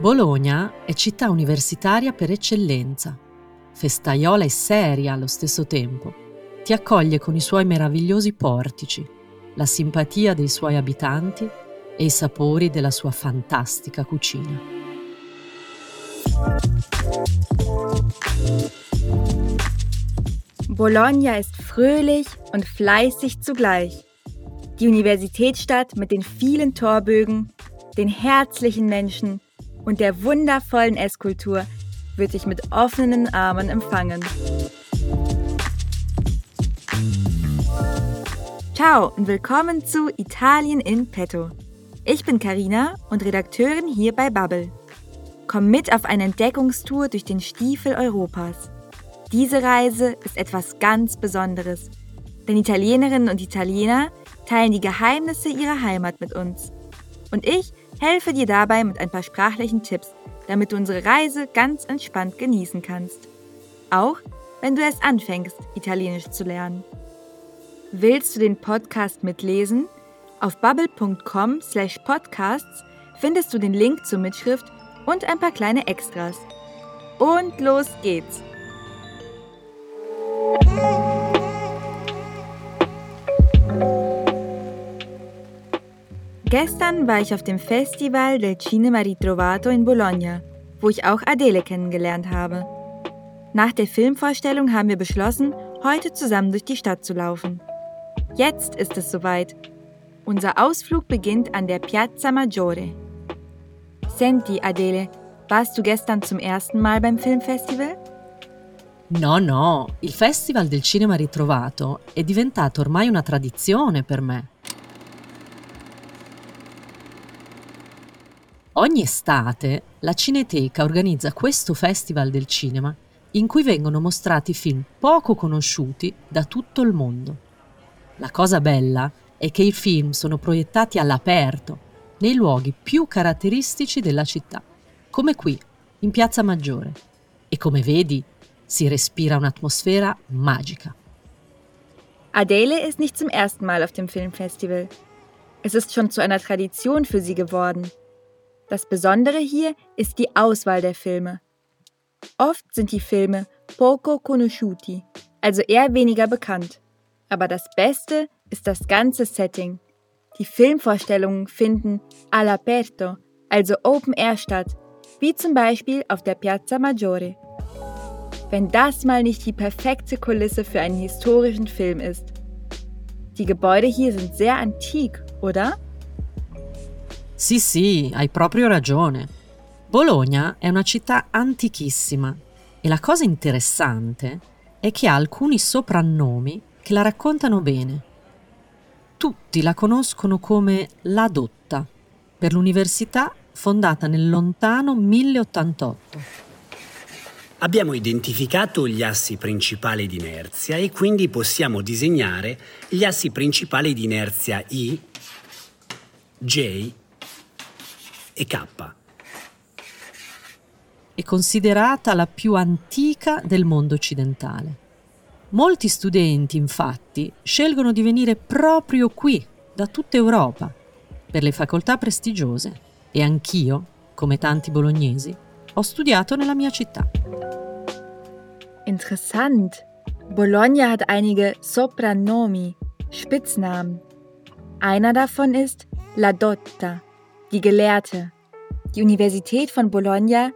Bologna è città universitaria per eccellenza, festaiola e seria allo stesso tempo. Ti accoglie con i suoi meravigliosi portici, la simpatia dei suoi abitanti e i sapori della sua fantastica cucina. Bologna ist fröhlich und fleißig zugleich. Die Universitätsstadt mit den vielen Torbögen, den herzlichen Menschen und der wundervollen Esskultur wird dich mit offenen Armen empfangen. Ciao und willkommen zu Italien in Petto. Ich bin Karina und Redakteurin hier bei Bubble. Komm mit auf eine Entdeckungstour durch den Stiefel Europas. Diese Reise ist etwas ganz Besonderes, denn Italienerinnen und Italiener teilen die Geheimnisse ihrer Heimat mit uns. Und ich helfe dir dabei mit ein paar sprachlichen Tipps, damit du unsere Reise ganz entspannt genießen kannst. Auch wenn du erst anfängst, Italienisch zu lernen. Willst du den Podcast mitlesen? Auf bubble.com slash podcasts findest du den Link zur Mitschrift und ein paar kleine Extras. Und los geht's! Gestern war ich auf dem Festival del Cinema Ritrovato in Bologna, wo ich auch Adele kennengelernt habe. Nach der Filmvorstellung haben wir beschlossen, heute zusammen durch die Stadt zu laufen. Jetzt ist es soweit. Unser Ausflug beginnt an der Piazza Maggiore. Senti, Adele, warst du gestern zum ersten Mal beim Filmfestival? No, no, il Festival del Cinema Ritrovato è diventato ormai una tradizione per me. Ogni estate la Cineteca organizza questo festival del cinema in cui vengono mostrati film poco conosciuti da tutto il mondo. La cosa bella è che i film sono proiettati all'aperto, nei luoghi più caratteristici della città, come qui, in Piazza Maggiore. E come vedi, si respira un'atmosfera magica. Adele ist nicht zum ersten Mal auf dem Filmfestival. Es ist schon zu einer Tradition für sie geworden. Das Besondere hier ist die Auswahl der Filme. Oft sind die Filme poco conosciuti, also eher weniger bekannt. Aber das Beste ist das ganze Setting. Die Filmvorstellungen finden all'aperto, also Open Air statt, wie zum Beispiel auf der Piazza Maggiore. Wenn das mal nicht die perfekte Kulisse für einen historischen Film ist. Die Gebäude hier sind sehr antik, oder? Sì, sì, hai proprio ragione. Bologna è una città antichissima e la cosa interessante è che ha alcuni soprannomi che la raccontano bene. Tutti la conoscono come La Dotta, per l'università fondata nel lontano 1088. Abbiamo identificato gli assi principali di inerzia e quindi possiamo disegnare gli assi principali di inerzia I, J e K. È considerata la più antica del mondo occidentale. Molti studenti, infatti, scelgono di venire proprio qui, da tutta Europa, per le facoltà prestigiose e anch'io, come tanti bolognesi, ho studiato nella mia città. Interessant. Bologna hat einige Soprannomi, Spitznamen. Einer davon ist La Dotta, die Gelehrte. Die Universität von Bologna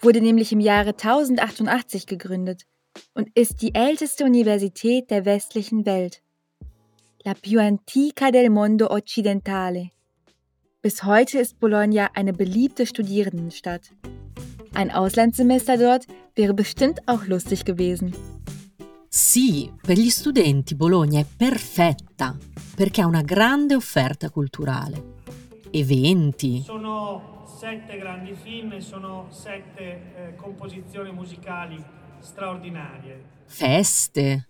wurde nämlich im Jahre 1088 gegründet und ist die älteste Universität der westlichen Welt. La più antica del mondo occidentale. Bis heute ist Bologna eine beliebte Studierendenstadt. Ein Auslandssemester dort wäre bestimmt auch lustig gewesen. Sì, per gli studenti Bologna è perfetta perché ha una grande offerta culturale. Eventi. Sono sette grandi film e sono sette eh, composizioni musicali straordinarie. Feste.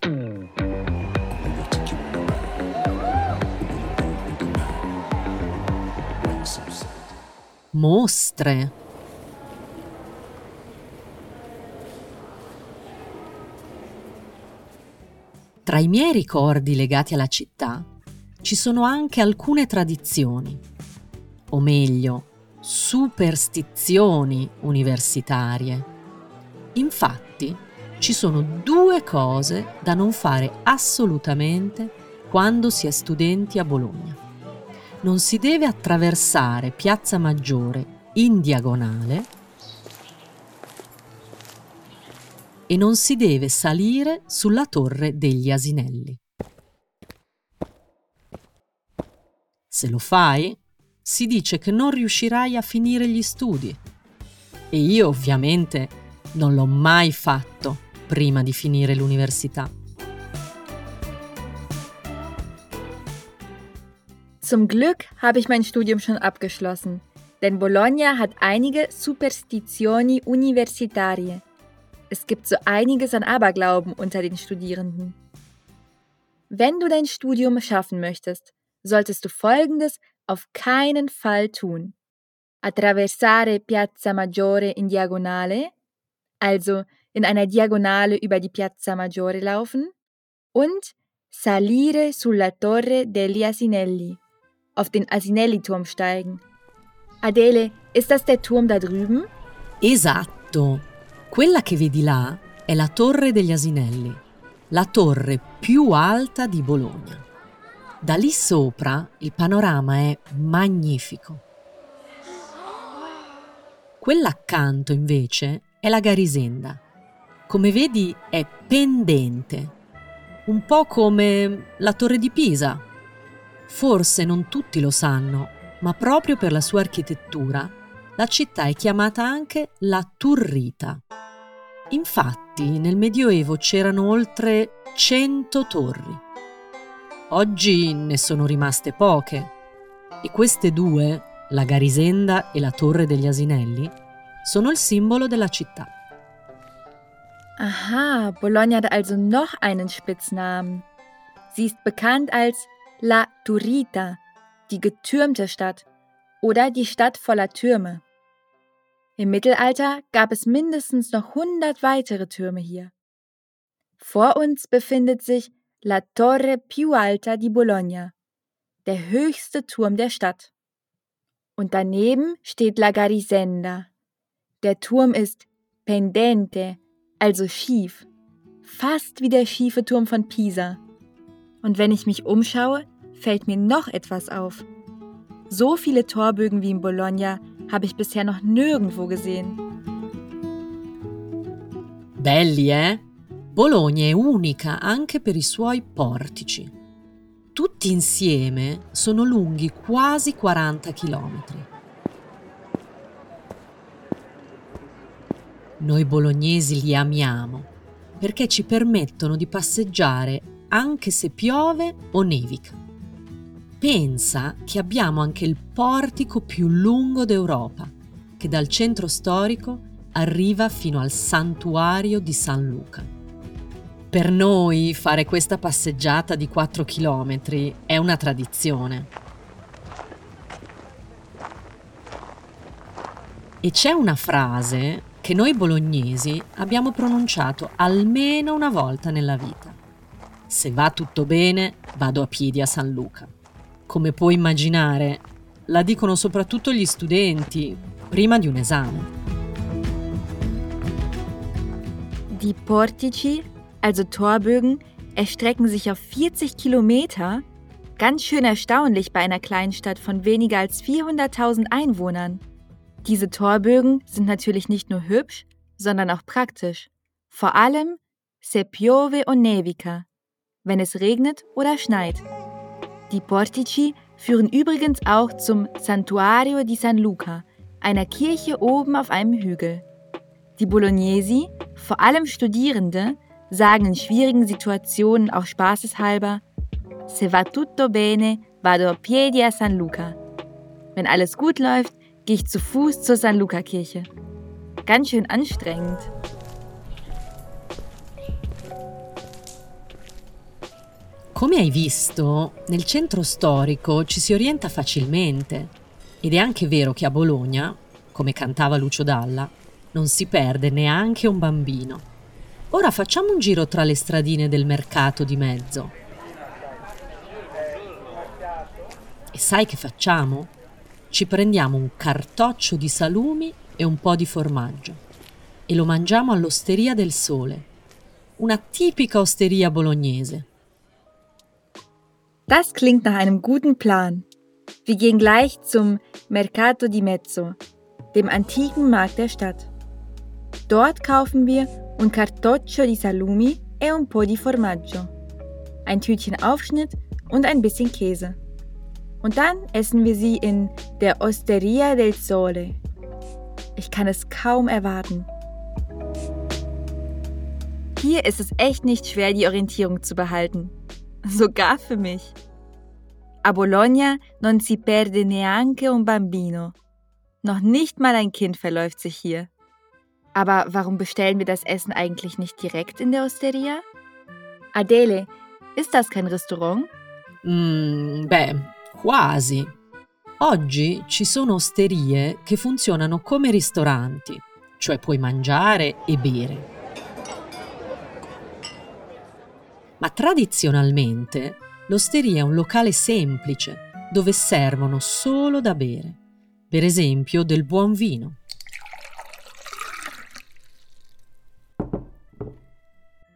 Mostre. Tra i miei ricordi legati alla città ci sono anche alcune tradizioni o meglio, superstizioni universitarie. Infatti, ci sono due cose da non fare assolutamente quando si è studenti a Bologna. Non si deve attraversare Piazza Maggiore in diagonale e non si deve salire sulla torre degli asinelli. Se lo fai, si dice che non riuscirai a finire gli studi. E io ovviamente non l'ho mai fatto prima di finire l'università. Zum Glück habe ich mein Studium schon abgeschlossen, denn Bologna hat einige Superstizioni universitarie. Es gibt so einiges an Aberglauben unter den Studierenden. Wenn du dein Studium schaffen möchtest, solltest du Folgendes auf keinen Fall tun. Attraversare Piazza Maggiore in Diagonale, also in einer Diagonale über die Piazza Maggiore laufen und salire sulla Torre degli Asinelli, auf den Asinelli-Turm steigen. Adele, ist das der Turm da drüben? Esatto. Quella che vedi là è la Torre degli Asinelli, la torre più alta di Bologna. Da lì sopra il panorama è magnifico. Quella accanto invece è la Garisenda. Come vedi è pendente, un po' come la torre di Pisa. Forse non tutti lo sanno, ma proprio per la sua architettura la città è chiamata anche la Turrita. Infatti nel Medioevo c'erano oltre 100 torri. Oggi ne sono rimaste poche e queste due, la Garisenda e la Torre degli Asinelli, sono il simbolo della città. Aha, Bologna hat also noch einen Spitznamen. Sie ist bekannt als La Turrita, die getürmte Stadt oder die Stadt voller Türme. Im Mittelalter gab es mindestens noch 100 weitere Türme hier. Vor uns befindet sich La Torre più alta di Bologna, der höchste Turm der Stadt. Und daneben steht La Garisenda. Der Turm ist pendente, also schief, fast wie der schiefe Turm von Pisa. Und wenn ich mich umschaue, fällt mir noch etwas auf. So viele Torbögen wie in Bologna habe ich bisher noch nirgendwo gesehen. Belli, eh? Bologna è unica anche per i suoi portici. Tutti insieme sono lunghi quasi 40 chilometri. Noi bolognesi li amiamo perché ci permettono di passeggiare anche se piove o nevica. Pensa che abbiamo anche il portico più lungo d'Europa, che dal centro storico arriva fino al santuario di San Luca. Per noi fare questa passeggiata di 4 km è una tradizione. E c'è una frase che noi bolognesi abbiamo pronunciato almeno una volta nella vita. Se va tutto bene, vado a piedi a San Luca. Come puoi immaginare, la dicono soprattutto gli studenti prima di un esame. Die Portici also Torbögen, erstrecken sich auf 40 Kilometer. Ganz schön erstaunlich bei einer Kleinstadt von weniger als 400.000 Einwohnern. Diese Torbögen sind natürlich nicht nur hübsch, sondern auch praktisch. Vor allem se piove o nevica, wenn es regnet oder schneit. Die Portici führen übrigens auch zum Santuario di San Luca, einer Kirche oben auf einem Hügel. Die Bolognesi, vor allem Studierende, sagen in schwierigen Situationen auch spaßeshalber, Se va tutto bene, vado a piedi a San Luca. Wenn alles gut läuft, gehe ich zu Fuß zur San Luca Kirche. Ganz schön anstrengend. Come hai visto, nel centro storico ci si orienta facilmente ed è anche vero che a Bologna, come cantava Lucio Dalla, non si perde neanche un bambino. Ora facciamo un giro tra le stradine del mercato di mezzo. E sai che facciamo? ci prendiamo un cartoccio di salumi e un po' di formaggio e lo mangiamo all'Osteria del Sole, una tipica osteria bolognese. Das klingt nach einem guten Plan. Wir gehen gleich zum Mercato di Mezzo, dem antiken Markt der Stadt. Dort kaufen wir un cartoccio di salumi e un po' di formaggio. Ein Tütchen Aufschnitt und ein bisschen Käse. Und dann essen wir sie in der Osteria del Sole. Ich kann es kaum erwarten. Hier ist es echt nicht schwer, die Orientierung zu behalten. Sogar für mich. A Bologna non si perde neanche un bambino. Noch nicht mal ein Kind verläuft sich hier. Aber warum bestellen wir das Essen eigentlich nicht direkt in der Osteria? Adele, ist das kein Restaurant? Mm, beh, quasi. Oggi ci sono osterie che funzionano come ristoranti, cioè puoi mangiare e bere. Ma tradizionalmente l'osteria è un locale semplice dove servono solo da bere, per esempio del buon vino.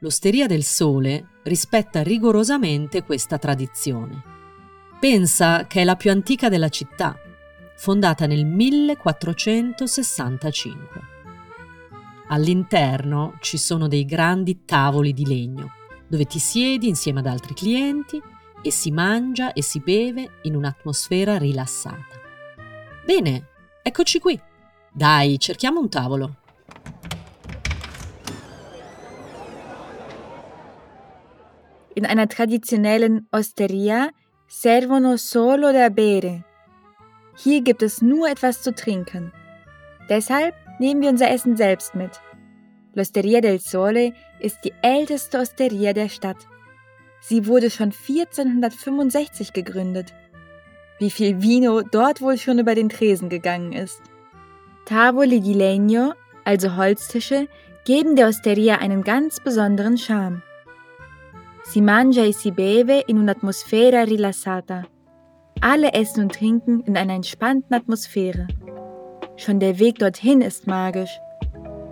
L'Osteria del Sole rispetta rigorosamente questa tradizione. Pensa che è la più antica della città, fondata nel 1465. All'interno ci sono dei grandi tavoli di legno, dove ti siedi insieme ad altri clienti e si mangia e si beve in un'atmosfera rilassata. Bene, eccoci qui. Dai, cerchiamo un tavolo. In einer traditionellen Osteria servono solo da bere. Hier gibt es nur etwas zu trinken. Deshalb nehmen wir unser Essen selbst mit. L'Osteria del Sole ist die älteste Osteria der Stadt. Sie wurde schon 1465 gegründet. Wie viel Vino dort wohl schon über den Tresen gegangen ist. Tavoli di legno, also Holztische, geben der Osteria einen ganz besonderen Charme. Si mangia e si beve in un'atmosfera rilassata. Alle essen und trinken in einer entspannten Atmosphäre. Schon der Weg dorthin ist magisch.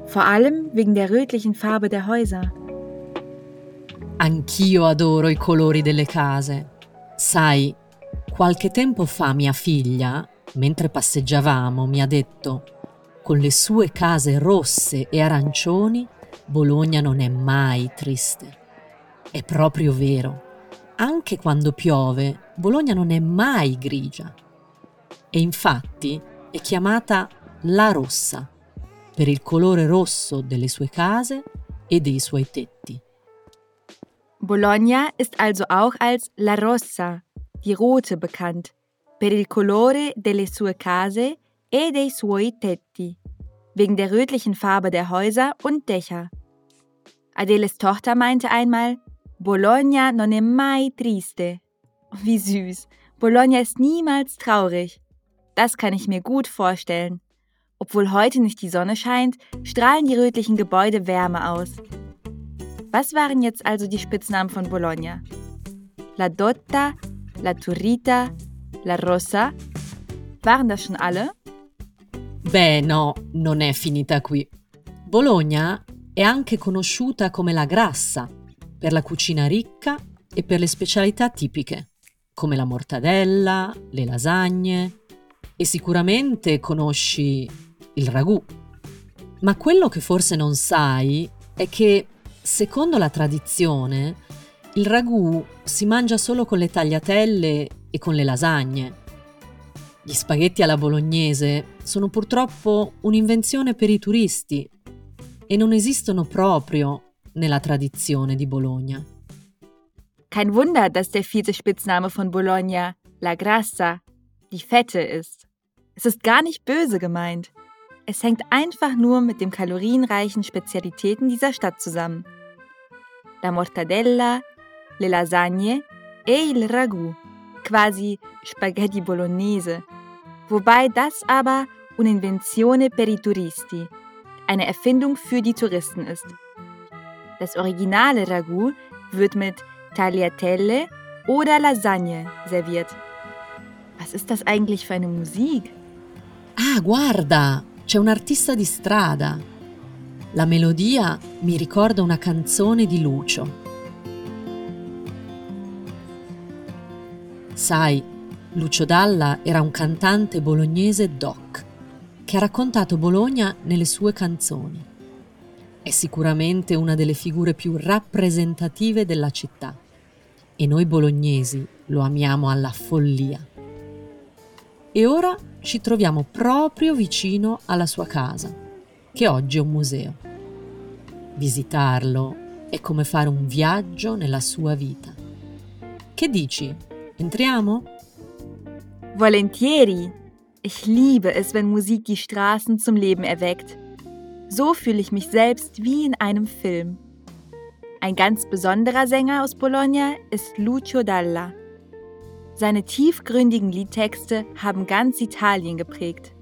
Vor allem wegen der rötlichen Farbe der Häuser. Anch'io adoro i colori delle case. Sai, qualche tempo fa mia figlia, mentre passeggiavamo, mi ha detto, con le sue case rosse e arancioni, Bologna non è mai triste. È proprio vero. Anche quando piove, Bologna non è mai grigia. E infatti è chiamata La Rossa, per il colore rosso delle sue case e dei suoi tetti. Bologna ist also auch als La Rossa, die Rote, bekannt, per il colore delle sue case e dei suoi tetti, wegen der rötlichen Farbe der Häuser und Dächer. Adeles Tochter meinte einmal, Bologna non è mai triste. Wie süß. Bologna ist niemals traurig. Das kann ich mir gut vorstellen. Obwohl heute nicht die Sonne scheint, strahlen die rötlichen Gebäude Wärme aus. Was waren jetzt also die Spitznamen von Bologna? La Dotta, La Turrita, La Rossa? Waren das schon alle? Beh, no, non è finita qui. Bologna è anche conosciuta come la Grassa, per la cucina ricca e per le specialità tipiche, come la mortadella, le lasagne e sicuramente conosci il ragù. Ma quello che forse non sai è che, secondo la tradizione, il ragù si mangia solo con le tagliatelle e con le lasagne. Gli spaghetti alla bolognese sono purtroppo un'invenzione per i turisti e non esistono proprio nella tradizione di Bologna. Kein Wunder, dass der vierte Spitzname von Bologna La Grassa, die Fette ist. Es ist gar nicht böse gemeint. Es hängt einfach nur mit den kalorienreichen Spezialitäten dieser Stadt zusammen. La mortadella, le lasagne e il ragù, quasi Spaghetti Bolognese, wobei das aber un'invenzione per i turisti, eine Erfindung für die Touristen ist. Das originale Ragout wird mit Tagliatelle oder Lasagne serviert. Was ist das eigentlich für eine Musik? Ah, guarda, c'è un artista di strada. La melodia mi ricorda una canzone di Lucio. Sai, Lucio Dalla era un cantante bolognese doc che ha raccontato Bologna nelle sue canzoni. È sicuramente una delle figure più rappresentative della città e noi bolognesi lo amiamo alla follia. E ora ci troviamo proprio vicino alla sua casa, che oggi è un museo. Visitarlo è come fare un viaggio nella sua vita. Che dici? Entriamo? Volentieri! Ich liebe es, wenn Musik die Straßen zum Leben erweckt. So fühle ich mich selbst wie in einem Film. Ein ganz besonderer Sänger aus Bologna ist Lucio Dalla. Seine tiefgründigen Liedtexte haben ganz Italien geprägt.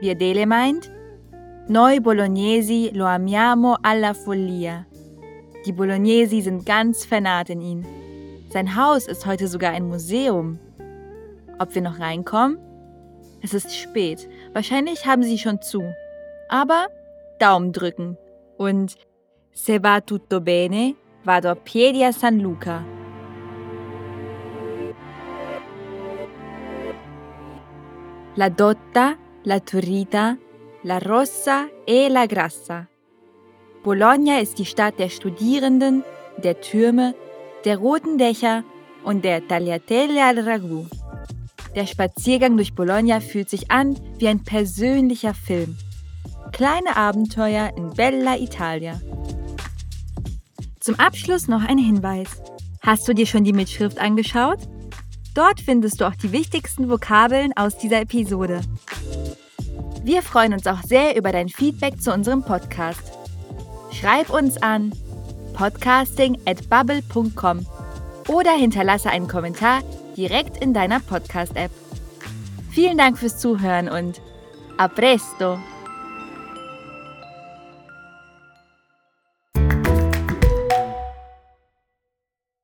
Wie Adele meint, Noi Bolognesi lo amiamo alla follia. Die Bolognesi sind ganz vernarrt in ihn. Sein Haus ist heute sogar ein Museum. Ob wir noch reinkommen? Es ist spät. Wahrscheinlich haben sie schon zu. Aber Daumen drücken. Und se va tutto bene, vado a piedi a San Luca. La Dotta, la Turrita, la Rossa e la Grassa. Bologna ist die Stadt der Studierenden, der Türme, der roten Dächer und der Tagliatelle al Ragù. Der Spaziergang durch Bologna fühlt sich an wie ein persönlicher Film. Kleine Abenteuer in Bella Italia. Zum Abschluss noch ein Hinweis. Hast du dir schon die Mitschrift angeschaut? Dort findest du auch die wichtigsten Vokabeln aus dieser Episode. Wir freuen uns auch sehr über dein Feedback zu unserem Podcast. Schreib uns an podcasting at bubble.com oder hinterlasse einen Kommentar direkt in deiner Podcast-App. Vielen Dank fürs Zuhören und a presto!